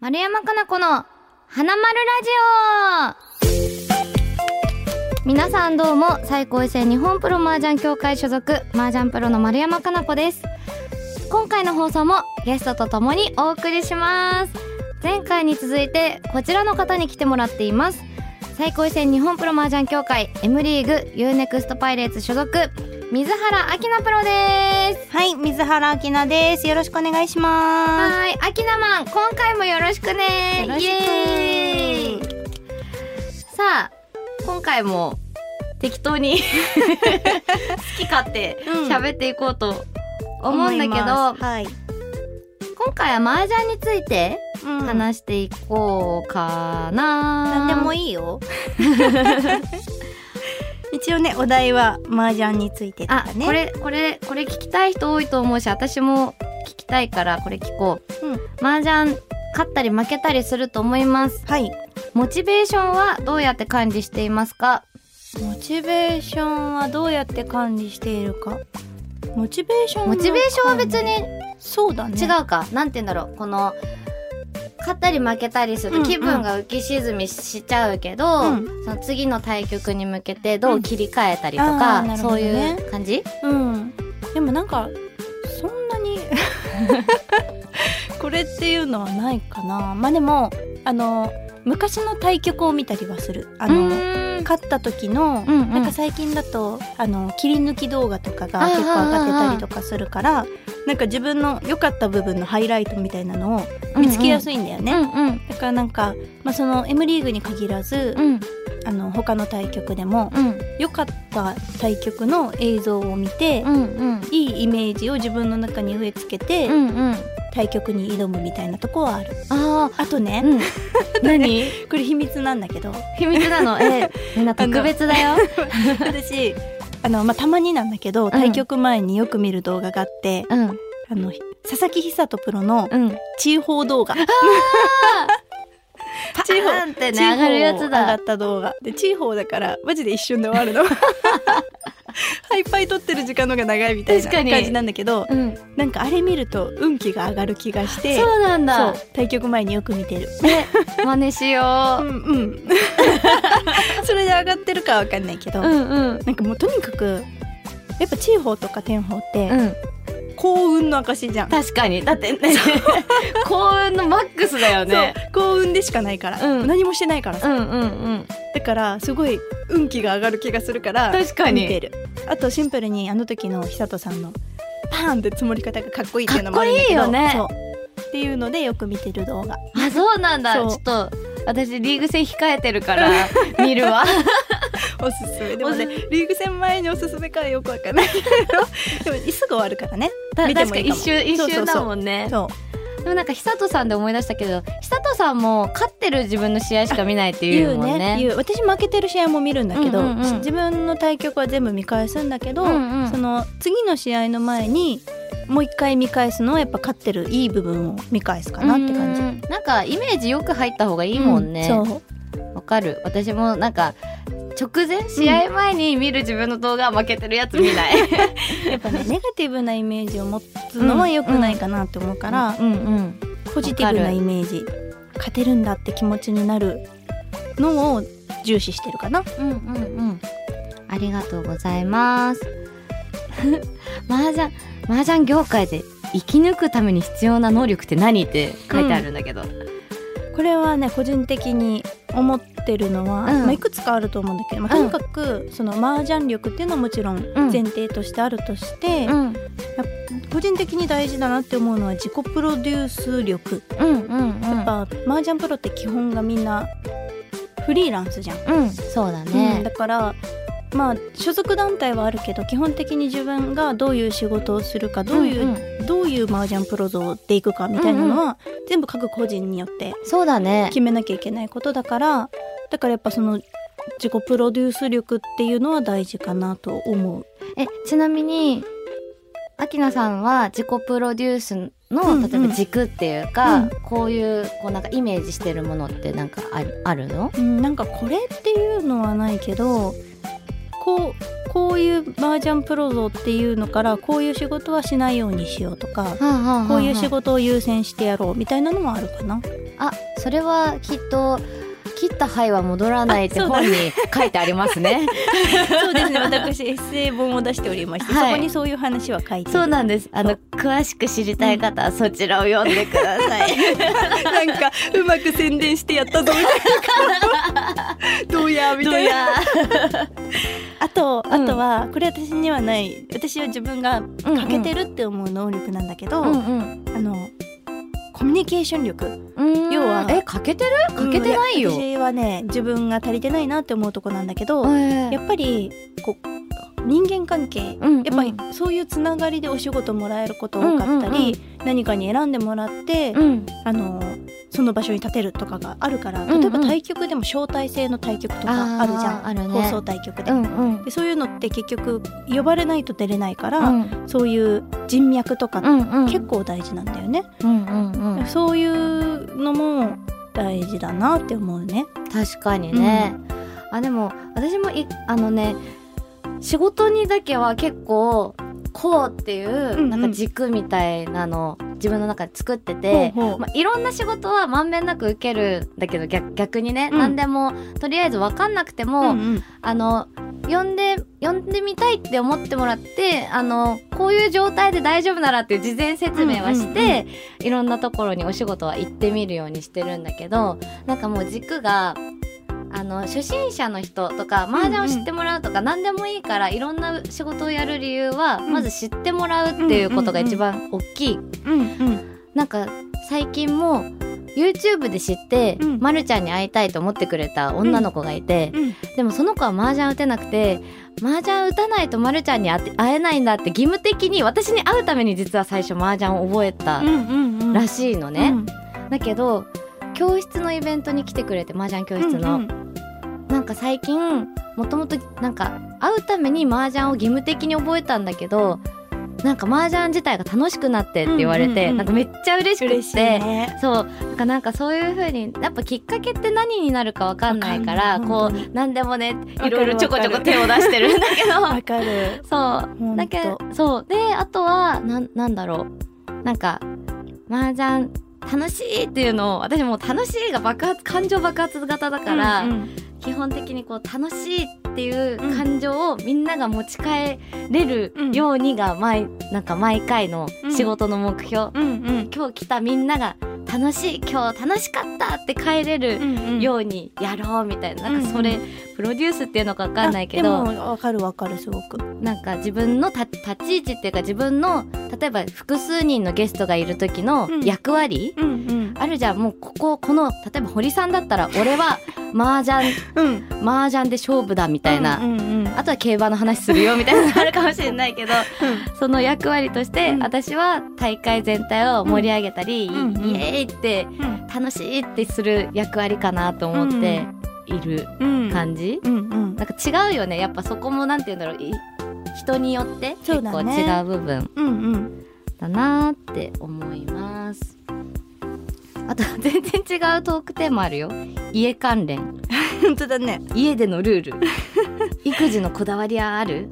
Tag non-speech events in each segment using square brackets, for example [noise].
丸山かな子の花丸ラジオ皆さんどうも最高位戦日本プロ麻雀協会所属麻雀プロの丸山かな子です。今回の放送もゲストと共にお送りします。前回に続いてこちらの方に来てもらっています。最高位戦日本プロ麻雀協会 M リーグ UNEXT パイレーツ所属。水原明菜プロですはい、水原明菜です。よろしくお願いしまはい、アキナマン、今回もよろしくね。よろしくさあ、今回も適当に [laughs] 好き勝手うん喋っていこうとす。思うんだけど、思いますはい。今回は麻雀についてうん話していこうかな。何でも。いいよ。[laughs] 一応ね、お題は麻雀についてとあか、ね。これ、これ、これ聞きたい人多いと思うし、私も聞きたいからこれ聞こう。うん。麻雀勝ったり負けたりすると思います。はい。モチベーションはどうやって管理していますか？モチベーションはどうやって管理しているか？モチベーションのモチベーションは別にそうだね。違うか、なんて言うんだろうこの勝ったり負けたりすうんうん。る気分が浮き沈みしちゃうけど、うん。その次の対局に向けてどう切り替えたりとうんか、あーなるほそういう感じ？うん。でもなんか、そんなに、[laughs] これっていうのはないかな。まあでも、あの、昔の対局を見たりはする。あの勝った時の、うんうん。なんか最近だとあの切り抜き動画とかが結構上がってたりとかするからなんか自分の良かった部分のハイライトみたいなのを見つけやすいんだよね、うんうん。だからなんか、まあ、その M リーグに限らず、うん。あの他の対局でもうん。良かった対局の映像を見て、うんうん。いいイメージを自分の中に植え付けて、うんうん。対局に挑むみたいなとこはある。ああとね、あうん。[laughs] 何？これ秘密なんだけど。秘密なの。えみんな特別だよ。[laughs] 私あの、まあ、たまになんだけど対局前によく見る動画があって、うん。あの佐々木久人プロのうん。地方動画、パ [laughs] 地方。ーンってね上がるやつ上がだった動画。で地方だからマジで一瞬で終わるの [laughs] いっぱい撮ってる時間の方が長いみたいな感じなんだけどうん。なんかあれ見ると運気が上がる気がしてそうなんだ。対局前によく見てる。ね真似しよう。[laughs] んうん。[laughs] それで上がってるかわかんないけど、ううんうん。なんかもうとにかくやっぱ地方とか天保ってうん幸運の証じゃん、確かに。だってね [laughs] [laughs] 幸運のマックスだよね。幸運でしかないから、うん。何もしてないからさ、うんうんうん。だからすごい運気が上がる気がするから確かに。見てる。あとシンプルにあの時の久人さんのパーンって積もり方がかっこいいっていうのもあるんだけどかっこいいよね。そう。っていうのでよく見てる動画。あそうなんだ。ちょっと私リーグ戦控えてるから [laughs] 見るわ。おすすめ。でもねおリーグ戦前におすすめかはよくわかんないけど。でもすぐ終わるからね。た見てもいいかも。確か一瞬一瞬だもんね。でもなんか久人さんで思い出したけど久人さんも勝ってる自分の試合しか見ないってい言ううもんねね。言う。私負けてる試合も見るんだけど、うんうんうん。自分の対局は全部見返すんだけど、うんうん。その次の試合の前にもう一回見返すのはやっぱ勝ってるいい部分を見返すかなって感じ。うん。なんかイメージよく入った方がいいもんね。うんそうわかる。私もなんか直前試合前に見る自分の動画は負けてるやつ見ない。[laughs] やっぱねネガティブなイメージを持つのは良くないかなって思うから、うんうんポジティブなイメージ勝てるんだって気持ちになるのを重視してるかな。うんうんうん。ありがとうございます。[laughs] 麻雀麻雀業界で生き抜くために必要な能力って何って書いてあるんだけど、これはね個人的に思ってるのは、うん。まあ、いくつかあると思うんだけど、まあ、とにかくその麻雀力っていうのはもちろんうん。前提としてあるとして、うん。個人的に大事だなって思うのは自己プロデュース力、うんうんうん。やっぱ麻雀プロって基本がみんなフリーランスじゃん、うん。そうだうん。ねだからまあ所属団体はあるけど基本的に自分がどういう仕事をするかどういう、んんどういう麻雀プロ像でいくかみたいなのは、全部各個人によってそうだね。決めなきゃいけないことだからだからやっぱその自己プロデュース力っていうのは大事かなと思う。えちなみに秋菜さんは自己プロデュースの、うんうん。例えば軸っていうか、うん。こういうこうなんかイメージしてるものってなんかああるの？うん、なんかこれっていうのはないけどこうこういう麻雀プロ像っていうのからこういう仕事はしないようにしようとかこういう仕事を優先してやろうみたいなのもあるかな。あそれはきっと切った灰は戻らないって本に書いてありますね。[laughs] そうですね。私エッセイ本を出しておりまして、はい、そこにそういう話は書いてそうなんです。あの詳しく知りたい方はそちらを読んでください。[laughs] なんかうまく宣伝してやったぞみたいな。どうや？みたいな。[laughs] あと、あとはこれ私にはない私は自分が欠けてるって思う能力なんだけど、うんうん、あのコミュニケーション力。要はえ欠けてる？欠けてないよ、私はね自分が足りてないなって思うとこなんだけど、やっぱりこう人間関係、うんうん、やっぱりそういうつながりでお仕事もらえること多かったり、うんうんうん、何かに選んでもらって、うん、あのその場所に立てるとかがあるから例えば対局でも招待制の対局とかあるじゃん、うんうん、放送対局で。うんうん、でそういうのって結局呼ばれないと出れないから、うん、そういう人脈とか結構大事なんだよね、うんうんうん、そういうのも大事だなって思うね。確かにね、あでも私もいあのね仕事にだけは結構こうっていうなんか軸みたいなの自分の中で作ってて、まあ、いろんな仕事はまんべんなく受けるんだけど逆逆にね、うん、何でもとりあえず分かんなくても、うんうん、あの呼んで呼んでみたいって思ってもらってあのこういう状態で大丈夫ならっていう事前説明はして、いろんなところにお仕事は行ってみるようにしてるんだけどなんかもう軸があの初心者の人とか麻雀を知ってもらうとか何でもいいからいろんな仕事をやる理由はまず知ってもらうっていうことが一番大きい。なんか最近も YouTube で知って、うん、まるちゃんに会いたいと思ってくれた女の子がいて、うん。うん、でもその子は麻雀打てなくて麻雀打たないとまるちゃんに会えないんだって義務的に私に会うために実は最初麻雀を覚えたらしいのね。だけど教室のイベントに来てくれて麻雀教室の、うんうん、なんか最近もともとなんか会うために麻雀を義務的に覚えたんだけどなんか麻雀自体が楽しくなってって言われて、うんうんうん、なんかめっちゃ嬉しくて、ね、そう。なんかなんかそういう風にやっぱきっかけって何になるかわかんないからこう何でもねいろいろちょこちょこ手を出してるんだけど。わかる。そう。だけどそう。であとはななんだろう。なんか麻雀楽しいっていうのを私も楽しいが爆発感情爆発型だから、うんうん、基本的にこう楽しいっていう感情をみんなが持ち帰れるようにが毎なんか毎回の仕事の目標、今日来たみんなが楽しい今日楽しかったって帰れるようにやろうみたいな,、なんかそれ、プロデュースっていうのか分かんないけどでも分かる分かるすごく。なんか自分の立ち位置っていうか自分の例えば複数人のゲストがいる時の役割、うんうん。うん、あるじゃん。もうこここの例えば堀さんだったら俺は麻雀、うん、麻雀で勝負だみたいな、うんうんうん、あとは競馬の話するよみたいなのあるかもしれないけど、うん、その役割として、うん、私は大会全体を盛り上げたり、うん、イエーイって楽しいってする役割かなと思っている感じ、うんうん、なんか違うよね。やっぱそこもなんて言うんだろう。人によって結構違う部分。だなって思います。あと全然違うトークテーマあるよ。家関連。[laughs] 本当だね。家でのルール。[laughs] 育児のこだわりはある？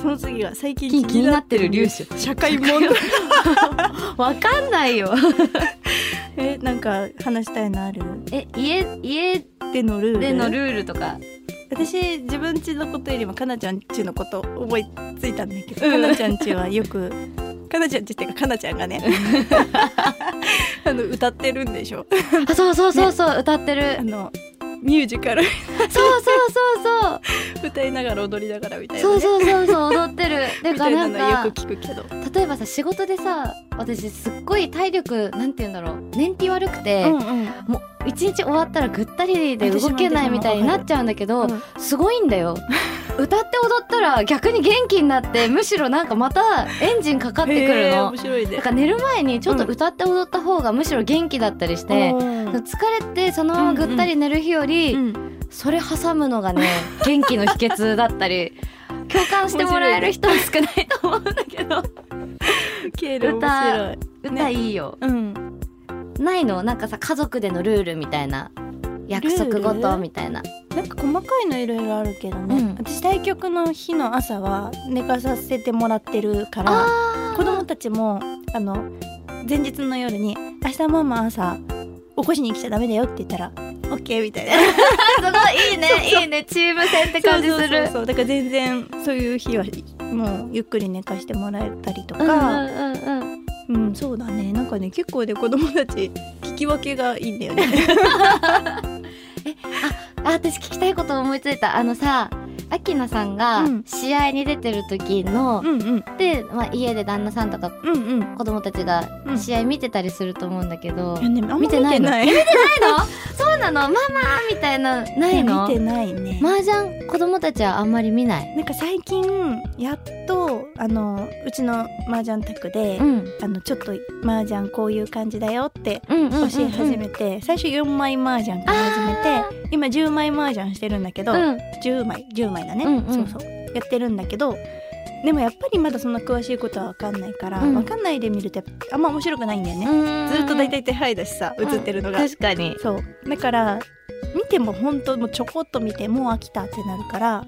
その次は最近気になってる粒子社会問題。[laughs] わかんないよ。えなんか話したいのある？え家家でのルールでのルールとか。私自分ちのことよりもかなちゃんちのこと覚えついたんだけど、かなちゃんちはよくかなちゃんちっていうかかなちゃんがね。[laughs] あの歌ってるんでしょ？あそうそうそうそう、ね、歌ってる。あのミュージカル。そうそうそうそう歌いながら踊りながらみたいな、ね、そうそうそうそう踊ってる。でか [laughs] なんかよく聞くけど。例えばさ仕事でさ私すっごい体力なんて言うんだろう燃費悪くて、うんうん、もう一日終わったらぐったりで動けないみたいになっちゃうんだけど、うん、すごいんだよ。[laughs] 歌って踊ったら逆に元気になってむしろなんかまたエンジンかかってくるの、面白いね、だから寝る前にちょっと歌って踊った方がむしろ元気だったりして、うん、疲れてそのままぐったり寝る日より、うん。うん、それ挟むのがね元気の秘訣だったり共感してもらえる人は少ないと思うんだけど。歌歌いいよ、ね、うん。ないのなんかさ家族でのルールみたいな約束事みたいな。なんか細かいのいろいろあるけどね、うん、私対局の日の朝は寝かさせてもらってるから子供たちもあの前日の夜に「明日ママ朝起こしに来ちゃダメだよ」って言ったらオッケーみたいな。すごいいいねいいねチーム戦って感じする。そうだから全然そういう日はもうゆっくり寝かしてもらえたりとか、うんうんうんうん、そうだね。なんかね結構ね子供たち聞き分けがいいんだよねえあ私聞きたいこと思いついたあのさアキナさんが試合に出てる時の、うんうん、で、まあ、家で旦那さんとか、子供たちが試合見てたりすると思うんだけど、うんね、見てないの。[laughs] 見てないの？そうなの？ママみたいなないの？見てないね。麻雀？子供たちはあんまり見ない？なんか最近やっとあのうちの麻雀宅で、うん、あのちょっと麻雀こういう感じだよって教え始めて、うんうん。うんうん、最初4枚麻雀から始めて今10枚麻雀してるんだけど、うん、10枚10枚枚だね、うんうん、そうそう。やってるんだけどでもやっぱりまだそんな詳しいことは分かんないから、うん、分かんないで見るとあんま面白くないんだよね。ずっと大体手配だしさ映ってるのが、確かに。そう。だから見ても本当もうちょこっと見てもう飽きたってなるから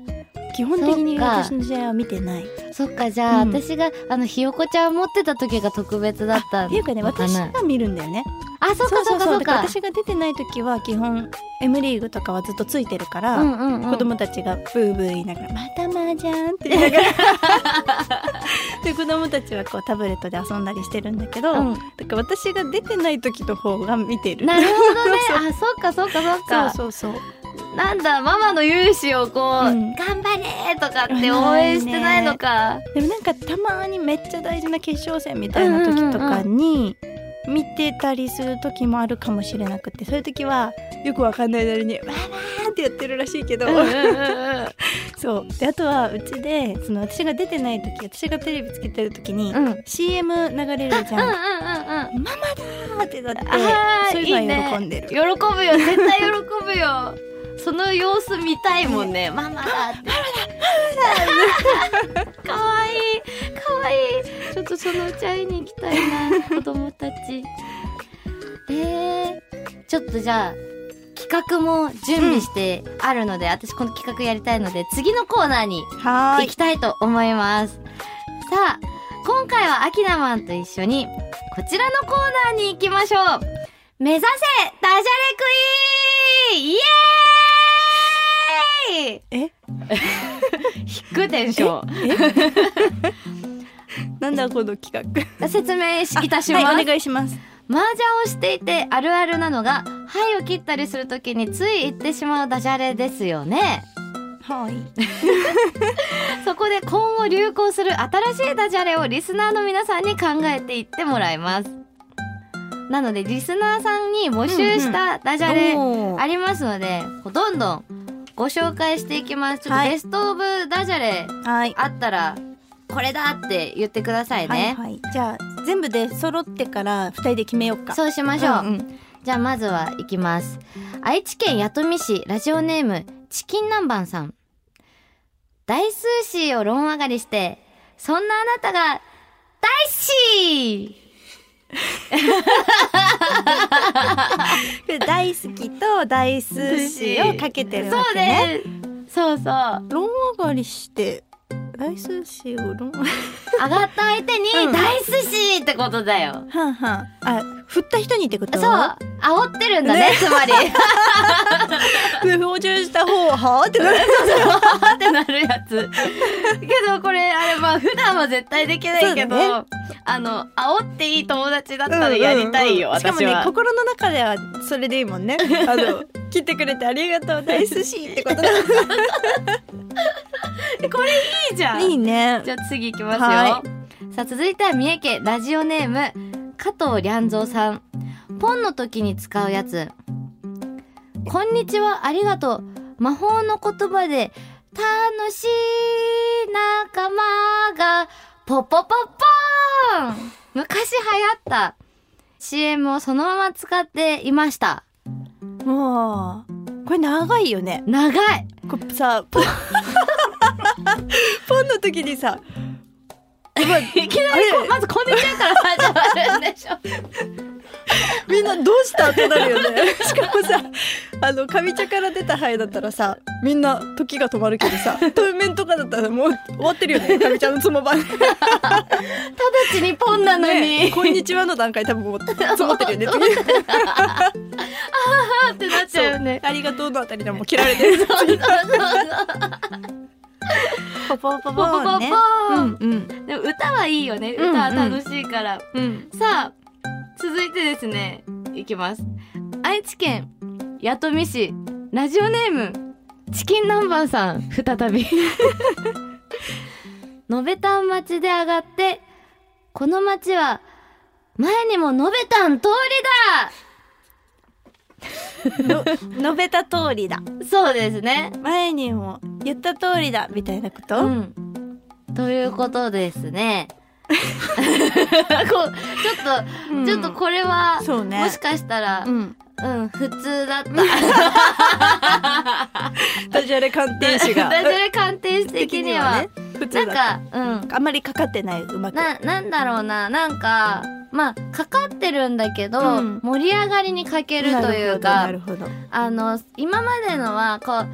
基本的に私の試合は見てない。そっかじゃあ、うん、私があのひよこちゃん持ってた時が特別だったっていうかね私が見るんだよね。あそっかそっかそっか。私が出てない時は基本 M リーグとかはずっとついてるから、うんうんうん、子供たちがブーブー言いながら「また麻雀」って言いながら。[laughs] で子供たちはこうタブレットで遊んだりしてるんだけど、うん、だから私が出てない時の方が見てる。なるほどね。[laughs] あそっかそっかそっか。そうそうそうなんだママの勇姿をこう、うん、頑張れとかって応援してないのか、ね、でもなんかたまにめっちゃ大事な決勝戦みたいな時とかに、見てたりする時もあるかもしれなくてそういう時はよくわかんないなりに「わー!」ってやってるらしいけど、[laughs] そう。であとはうちでその私が出てない時私がテレビつけてる時に、うん、CM 流れるじゃん「ママだ!」ってなってそういうのは喜んでる。喜ぶよ。絶対喜ぶよその様子見たいもんね、ママだって。ママだ。かわいい。かわいい。ちょっとそのうち会いに行きたいな子供たち。[laughs] えー、ちょっとじゃあ企画も準備してあるので、うん、私この企画やりたいので次のコーナーに行きたいと思います。さあ今回はアキナマンと一緒にこちらのコーナーに行きましょう。目指せダジャレクイーン!イエーイえ？引くテンションなんだこの企画？説明いたします、はい、お願いします。麻雀をしていてあるあるなのが「はい」を切ったりするときについ言ってしまうダジャレですよね。はい。[laughs] そこで今後流行する新しいダジャレをリスナーの皆さんに考えていってもらいます。なのでリスナーさんに募集したダジャレありますので、うんうん、どんどんご紹介していきます。ちょっとベストオブダジャレあったら、これだって言ってくださいね、はい、はい、じゃあ全部で揃ってから2人で決めようか。そうしましょう、うんうん、じゃあまずはいきます。愛知県弥富市ラジオネームチキン南蛮さん。大数詞を論上がりしてそんなあなたが大好き [laughs] 大好きと大寿司をかけてるわけね。そうそう。論上がりして大寿司を論上がった相手に大寿司ってことだよ。はんはん。あ、振った人にってこと？そう。煽ってるんだね、ねつまり。[laughs] 補充した方はってなる。[laughs] はってなるやつ。けどこれ、あれ、まあ普段は絶対できないけど、ね、あの、煽っていい友達だったらやりたいよ、うんうんうん、しかもね、心の中ではそれでいいもんね。あの、[laughs] 切ってくれてありがとう、大寿司ってことだ。これいいじゃん。いいね。じゃあ次行きますよ。はい、さあ続いては三重県ラジオネーム加藤良三さん。ポンの時に使うやつ。こんにちは、ありがとう。魔法の言葉で楽しい仲間がポポポポーン昔流行った CM をそのまま使っていました。もう、これ長いよね。長い。こさ、ポン [laughs] ポンの時にさ、[laughs] いきなりまずこんにちはから始まる。みんなどうした？ってなるよね。[laughs] しかもさあの上茶から出た灰だったらさみんな時が止まるけどさ当面とかだったらもう終わってるよね。[laughs] 上茶のつもばん直ちにポンなのに、ね、こんにちはの段階多分もう積もってるよね。[laughs] ああってなっちゃうよね。ありがとうのあたりでも切られてる。ポポポポポポポ、でも歌はいいよね。歌は楽しいから、うんうん、さあ続いてですねいきます。愛知県弥富市ラジオネームチキン南蛮さん再び。[laughs] のべたん町で上がってこの町は前にものべたん通の述べた通りだりだ。そうですね。前にも言った通りだみたいなこと、うん。ということですね [laughs] こうちょっと、うん。ちょっとこれは、ね。もしかしたら、うん。うん、普通だった。[laughs] ダジャレ鑑定士が。[laughs] ダジャレ鑑定士的には、普通だなんか、うん。あんまりかかってないうまくな、なんだろうな、なんか、まあ、かかってるんだけど、うん。盛り上がりに欠けるというかあの、今までのは、こう、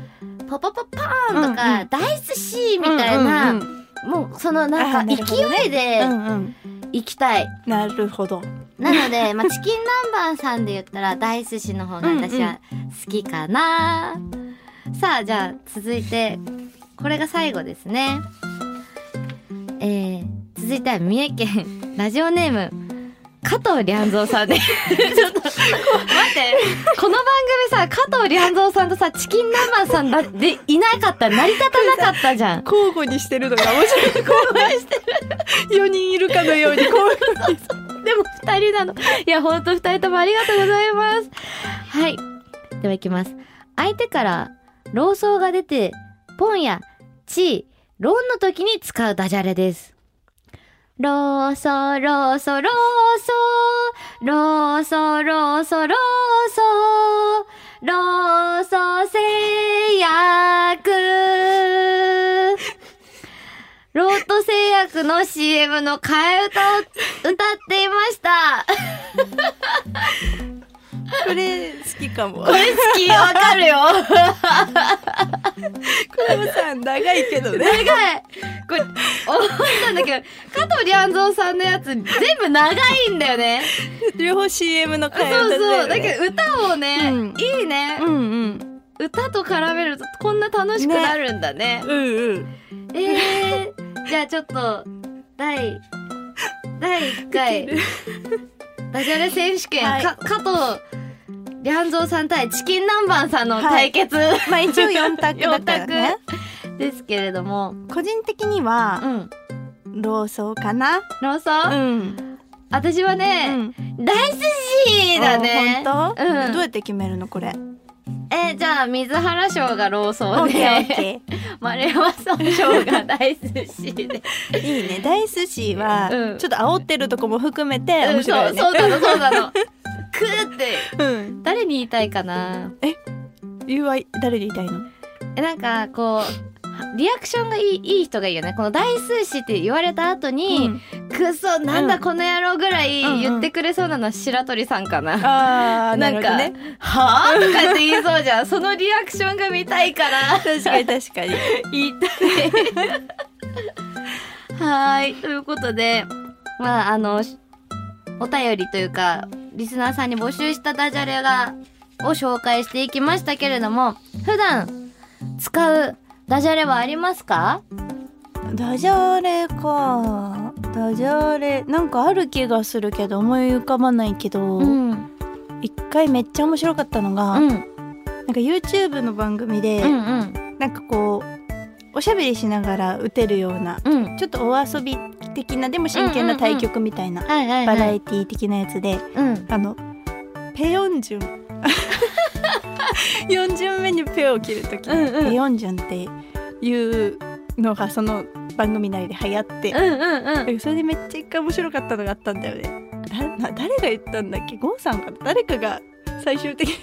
ポポポパーンとうんか、うん。ダイスシーみたいな、うんうんもう、そのなんあか、勢いでうんうん行きたい。なるほどなので、[laughs] まあ、チキン南蛮さんで言ったら、ダイスシの方が私は好きかな。さあ、じゃあ、続いて、これが最後ですね。えー、続いては三重県、ラジオネーム、加藤良三さんで。[laughs] ちょっと、待って、この番組さ、加藤良三さんとさ、チキン南蛮さんだでいなかったら成り立たなかったじゃん。交互にしてるのが面白い交互にしてる4人いるかのように交互にでも二人なの。いや、ほんと二人ともありがとうございます。はい。では行きます。相手から、ローソーが出て、ポンや、チー、ロンの時に使うダジャレです。ローソー、ローソ、ローソ、ローソ、ローソ、ローソ、ローソー製薬。ロート製薬の CM の替え歌を歌っていました。これ好きかもこれ好きわかるよ。[laughs] これもさ長いけどね長い。これ、思ったんだけど、加藤良三さんのやつ全部長いんだよね。両方 CM のそう替え歌だよねそう。だけど歌もね、うんいいね、うんうん歌と絡めるとこんな楽しくなるんだね。うんうんえー、じゃあちょっと、第、第1回、ダジャレ選手権、はい。か加藤良三さん対チキン南蛮さんの対決、まあ一応4択だからね。ですけれども、個人的にはうん。ローソーかな？ローソン、ん。私はね、大寿司だね。あ本当？うん。どうやって決めるのこれ？えじゃあ、水原賞がローソンで、ケ [laughs] 丸山さん賞が大寿司で。ー [laughs] いいね。大寿司はうん。ちょっと煽ってるとこも含めてうん。面白いよね。そう、そうなの、[laughs] そうなの。くーって、うん。誰に言いたいかな？言うは誰で言いたいの？えなんかこうリアクションがいいいい人がいいよね。この大数詞って言われた後に、くそなんだこの野郎ぐらい言ってくれそうなのは白鳥さんかな、ああなんんかね。はあとかって言いそうじゃん。そのリアクションが見たいから。確かに確かに。[laughs] 言いたい。はーい。ということでまああのお便りというかリスナーさんに募集したダジャレがを紹介していきましたけれども普段使うダジャレはありますか？ダジャレか。ダジャレ。なんかある気がするけど思い浮かばないけどうん。一、回めっちゃ面白かったのが、うん。なんか YouTube の番組で、うんうん。なんかこうおしゃべりしながら打てるようなうん。ちょっとお遊び的なでも真剣な対局みたいなバラエティ的なやつで、うん。あのペヨンジュン [laughs] 4巡目にペを切るとき、うんうん。ペヨンジュンっていうのがその番組内で流行って、うんうんうん。それでめっちゃ一回面白かったのがあったんだよね。[laughs] 誰が言ったんだっけ？ゴンさんかな？誰かが最終的に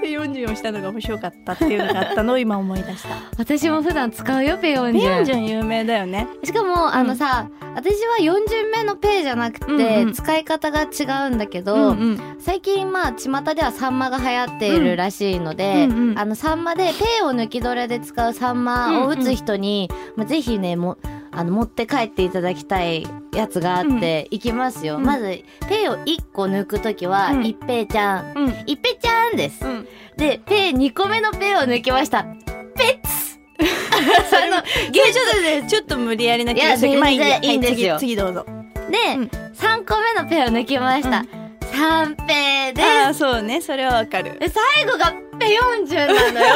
ペヨンジュンをしたのが面白かったっていうのがあったのを今思い出した。私も普段使うよペヨンジュン。ペヨンジュン有名だよね。しかも、あのさ私は4巡目のペイじゃなくて、うんうん、使い方が違うんだけど、うんうん、最近まあ巷ではサンマが流行っているらしいので、うんうん、あのサンマでペイを抜き取れで使うサンマを打つ人に、うんうん、ぜひねもあの持って帰っていただきたいやつがあって、いきますよ、うん、まずペイを1個抜く時は、うん、一平ちゃん、うん、一平ちゃんです、でペイ2個目のペイを抜きました。ペッツ。[laughs] あの芸術です。ちょっと無理やりな気がする。まあいいいいんですよ、次どうぞ。で、うん、3個目のペイを抜きました、三平です。あそうね。それはわかる。最後がペヨンジュンなのよ。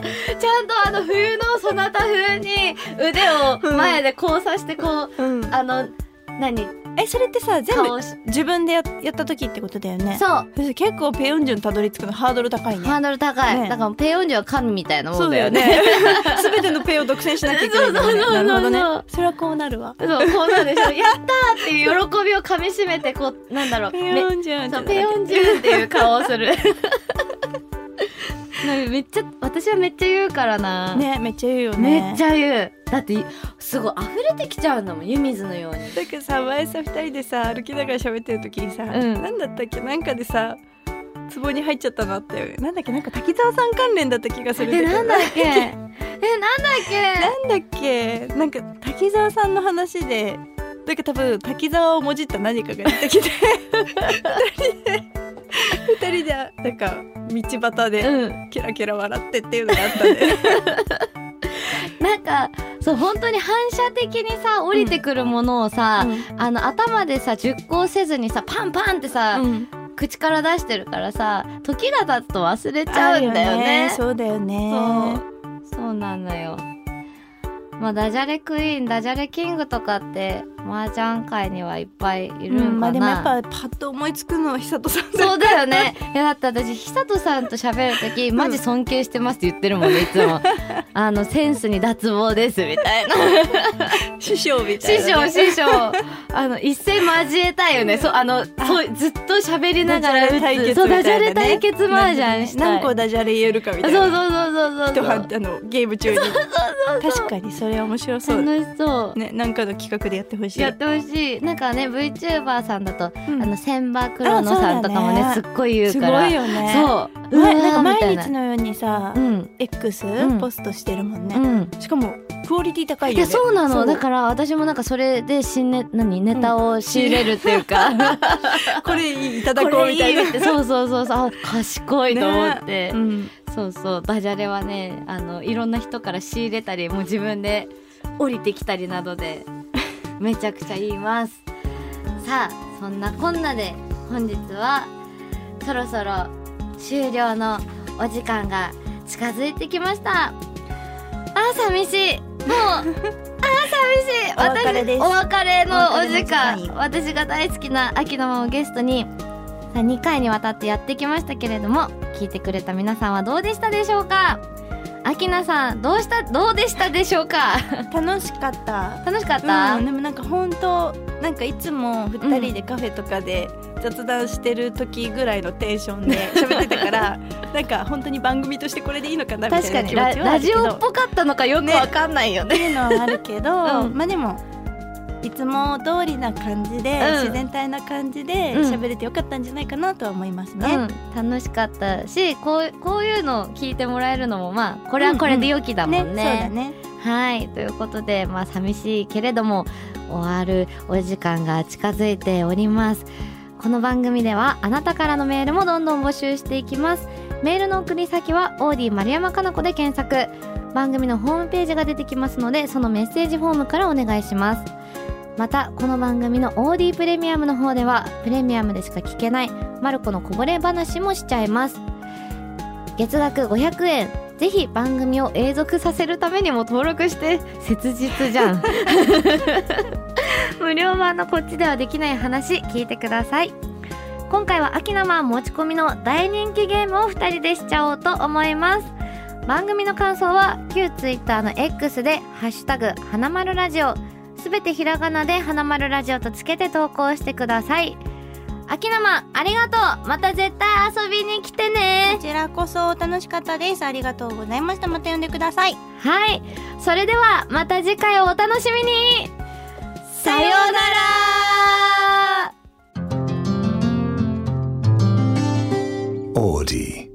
[laughs] ちゃんとあの冬そなた風に腕を前で交差してこう、うん、あの何えそれってさ全部自分でやった時ってことだよねそう結構ペヨンジュンたどり着くのハードル高いねハードル高い、ね、だからペヨンジュンは神みたいなもんだよねすべてのペを独占しなきゃいけない、なるほどねそれはこうなるわそうこうなるでしょやったっていう喜びをかみしめてこうなんだろうペヨンジュンペヨンジュンっていう顔をする [laughs] めっちゃ私はめっちゃ言うからな。ねめっちゃ言うよね。めっちゃ言う。だってすごい溢れてきちゃうんだもん湯水のように。だからさ前さ2人でさ歩きながら喋ってる時にさ、うん、何だったっけ？なんかでさ壺に入っちゃったなって。なんだっけ？なんか滝沢さん関連だった気がするえなんだっけ？[laughs] えなんだっけ？なんだっけ？なんか滝沢さんの話でだから多分滝沢をもじった何かが出てきて。2人で [laughs] 2人でなんか道端でキラキラ笑ってっていうのがあったんで、うん、なんかそう本当に反射的にさ降りてくるものをさ、うん、あの頭でさ熟考せずにさパンパンってさ、うん、口から出してるからさ時が経つと忘れちゃうんだよね。そうだよね。そう。そうなのよ。まあ、ダジャレクイーンダジャレキングとかって麻雀界にはいっぱいいるんかな、うん、まあでもやっぱパッと思いつくのは久人さんそうだよね。いやだって私久人さんと喋る時マジ尊敬してますって言ってるもんねいつも。[laughs] あのセンスに脱帽ですみたいな。師匠みたいな、ね、師匠師匠。あの一戦交えたいよね。そうあのそうずっと喋りながら打つ。そうダジャレ対決麻雀した何個ダジャレ言えるかみたいな。そうそうそうそうそう。あのゲーム中に。確かにそれは面白そう。楽しそう。ねなんかの企画でやってほしいやってほしい。なんかね VTuber さんだと、うん、あの千葉黒野さんとかもね、ね、すっごい言うから。すごいよね。そう。な。んか毎日のようにさ、うん、X、ポストしてるもんね、うん、しかもクオリティ高いよね。いやそうなの。だから私もなんかそれで新ネ何ネタを仕入れるっていうか、[laughs] これいただこうみたいな。そうそうそうそう。賢いと思って、ね、そうそう。ダジャレはねあのいろんな人から仕入れたりもう自分で降りてきたりなどでめちゃくちゃ言います。さあそんなこんなで本日はそろそろ終了のお時間が近づいてきました。あー寂しい。もうあー寂しい。[laughs] お別れです。お別れのお時間。私が大好きな秋のままゲストにさあ2回にわたってやってきましたけれども聞いてくれた皆さんはどうでしたでしょうか？アキナさんどうしたどうでしたでしょうか？楽しかった。楽しかった、うん、でもなんか本当なんかいつも2人でカフェとかで雑談してる時ぐらいのテンションで [laughs] 喋ってたからなんか本当に番組としてこれでいいのかなみたいな気持ちはラジオっぽかったのかよくわかんないよね。ねっていうのはあるけど、[laughs] うん、まあでもいつも通りな感じで、うん、自然体な感じで喋れてよかったんじゃないかなとは思いますね、うん、楽しかったしこうこういうの聞いてもらえるのもまあこれはこれで良きだもんね。うん。うん、ねそうだね。はい。ということでまあ寂しいけれども終わるお時間が近づいております。この番組ではあなたからのメールもどんどん募集していきます。メールの送り先はオーディ丸山かな子で検索。番組のホームページが出てきますのでそのメッセージフォームからお願いしますまたこの番組の OD プレミアムの方ではプレミアムでしか聞けないマルコのこぼれ話もしちゃいます。月額500円。ぜひ番組を永続させるためにも登録して切実じゃん。[laughs] 無料版のこっちではできない話聞いてください。今回は秋生持ち込みの大人気ゲームを2人でしちゃおうと思います。番組の感想は旧 Twitter の X で「ハッシュタグ花丸ラジオ」すべてひらがなで花丸ラジオとつけて投稿してください。秋生、ありがとうまた絶対遊びに来てねこちらこそ楽しかったです。ありがとうございました。また呼んでください。はい。それでは、また次回をお楽しみにさようならオーディ